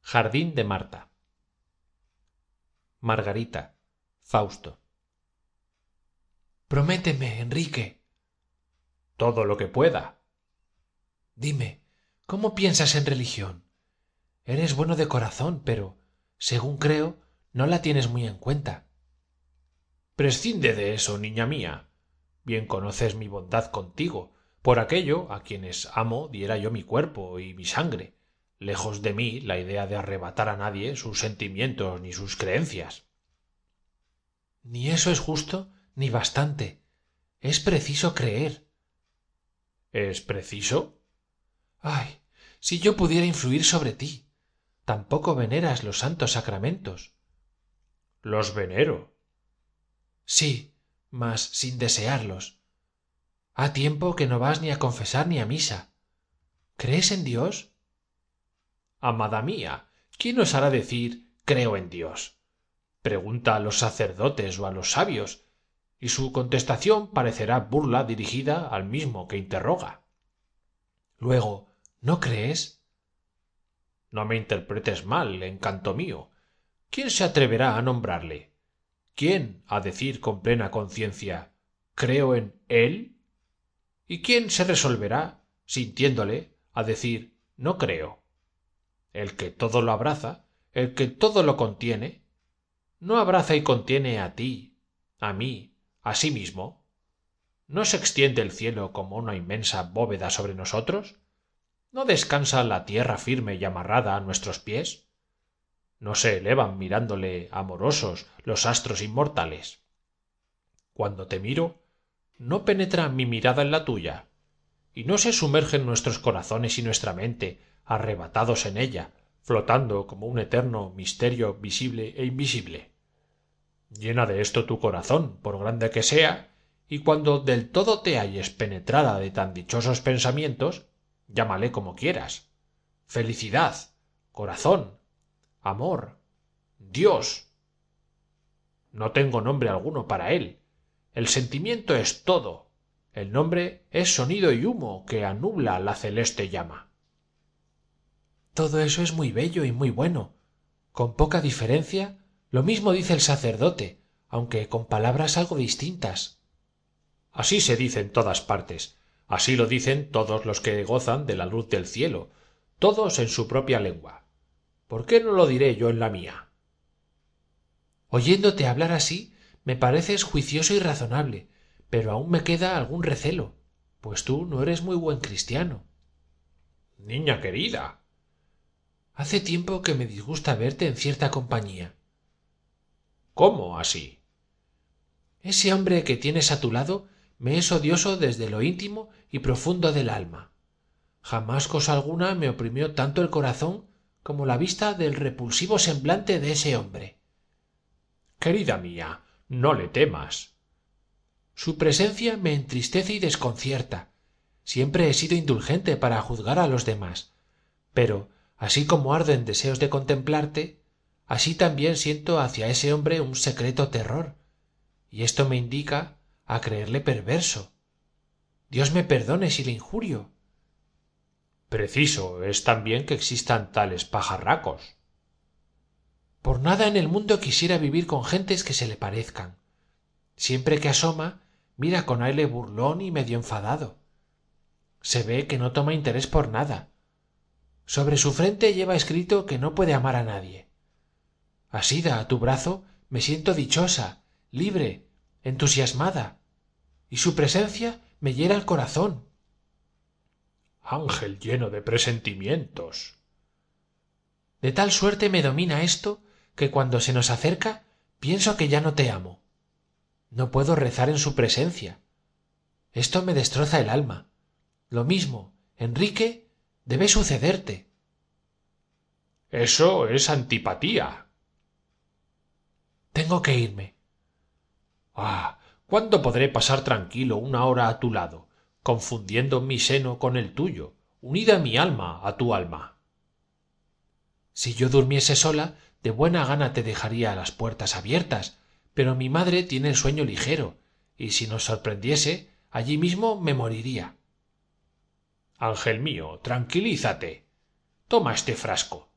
jardín de marta. Margarita fausto. Prométeme enrique. Todo lo que pueda. Dime cómo piensas en religión eres bueno de corazón pero según creo no la tienes muy en cuenta prescinde de eso niña mía. Bien conoces mi bondad contigo por aquello a quienes amo diera yo mi cuerpo y mi sangre. Lejos de mí la idea de arrebatar a nadie sus sentimientos ni sus creencias. Ni eso es justo ni bastante. Es preciso creer. Es preciso ay si yo pudiera influir sobre ti. Tampoco veneras los santos sacramentos. Los venero sí mas sin desearlos. Ha tiempo que no vas ni a confesar ni a misa. Crees en dios amada mía quién osará decir creo en dios pregunta a los sacerdotes o a los sabios y su contestación parecerá burla dirigida al mismo que interroga. Luego no crees no me interpretes mal encanto mío. Quién se atreverá a nombrarle quién a decir con plena conciencia creo en él y quién se resolverá sintiéndole a decir no creo el que todo lo abraza el que todo lo contiene no abraza y contiene a ti a mí a sí mismo no se extiende el cielo como una inmensa bóveda sobre nosotros no descansa la tierra firme y amarrada a nuestros pies no se elevan mirándole amorosos los astros inmortales. Cuando te miro no penetra mi mirada en la tuya y no se sumergen nuestros corazones y nuestra mente arrebatados en ella flotando como un eterno misterio visible e invisible. Llena de esto tu corazón por grande que sea y cuando del todo te halles penetrada de tan dichosos pensamientos llámale como quieras. Felicidad corazón amor dios. No tengo nombre alguno para él. El sentimiento es todo. El nombre es sonido y humo que anubla la celeste llama. Todo eso es muy bello y muy bueno. Con poca diferencia lo mismo dice el sacerdote aunque con palabras algo distintas. Así se dice en todas partes. Así lo dicen todos los que gozan de la luz del cielo todos en su propia lengua por qué no lo diré yo en la mía oyéndote hablar así me pareces juicioso y razonable pero aún me queda algún recelo pues tú no eres muy buen cristiano. Niña querida. Hace tiempo que me disgusta verte en cierta compañía. Cómo así ese hombre que tienes a tu lado me es odioso desde lo íntimo y profundo del alma. Jamás cosa alguna me oprimió tanto el corazón como la vista del repulsivo semblante de ese hombre. Querida mía no le temas. Su presencia me entristece y desconcierta. Siempre he sido indulgente para juzgar a los demás. Pero así como ardo en deseos de contemplarte así también siento hacia ese hombre un secreto terror. Y esto me indica a creerle perverso. Dios me perdone si le injurio preciso es también que existan tales pajarracos. Por nada en el mundo quisiera vivir con gentes que se le parezcan. Siempre que asoma mira con aire burlón y medio enfadado. Se ve que no toma interés por nada. Sobre su frente lleva escrito que no puede amar a nadie. Asida a tu brazo me siento dichosa libre entusiasmada. Y su presencia me hiera el corazón ángel lleno de presentimientos. De tal suerte me domina esto que cuando se nos acerca pienso que ya no te amo. No puedo rezar en su presencia. Esto me destroza el alma. Lo mismo enrique debe sucederte. Eso es antipatía. Tengo que irme. Ah cuándo podré pasar tranquilo una hora a tu lado confundiendo mi seno con el tuyo. Unida mi alma a tu alma. Si yo durmiese sola de buena gana te dejaría las puertas abiertas pero mi madre tiene el sueño ligero y si nos sorprendiese allí mismo me moriría. Ángel mío tranquilízate. Toma este frasco.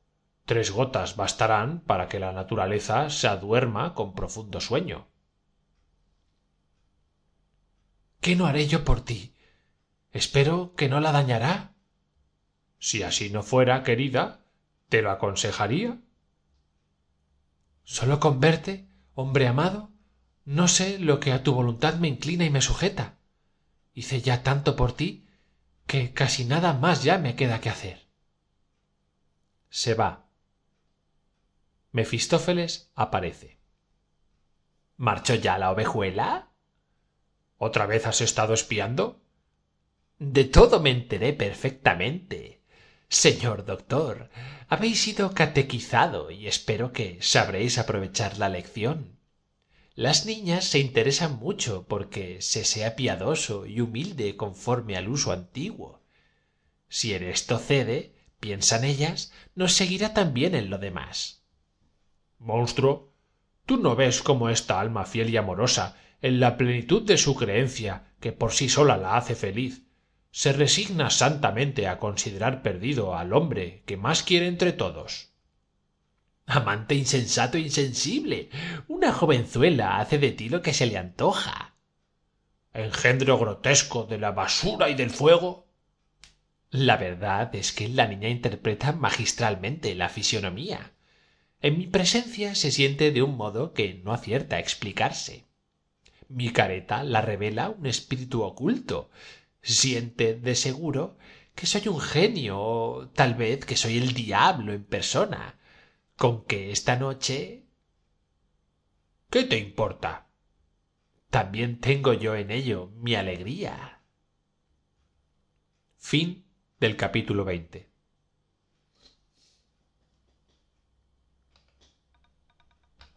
Tres gotas bastarán para que la naturaleza se aduerma con profundo sueño. Qué no haré yo por ti espero que no la dañará. Si así no fuera querida te lo aconsejaría. Sólo con verte hombre amado no sé lo que a tu voluntad me inclina y me sujeta. Hice ya tanto por ti que casi nada más ya me queda que hacer. Se va. Mefistófeles aparece. Marchó ya la ovejuela otra vez has estado espiando de todo me enteré perfectamente. Señor doctor habéis sido catequizado y espero que sabréis aprovechar la lección. Las niñas se interesan mucho porque se sea piadoso y humilde conforme al uso antiguo. Si en esto cede piensan ellas nos seguirá también en lo demás. Monstruo tú no ves cómo esta alma fiel y amorosa en la plenitud de su creencia que por sí sola la hace feliz se resigna santamente a considerar perdido al hombre que más quiere entre todos. Amante insensato e insensible una jovenzuela hace de ti lo que se le antoja. Engendro grotesco de la basura y del fuego. La verdad es que la niña interpreta magistralmente la fisonomía en mi presencia se siente de un modo que no acierta a explicarse. Mi careta la revela un espíritu oculto siente de seguro que soy un genio o tal vez que soy el diablo en persona. Con que esta noche qué te importa también tengo yo en ello mi alegría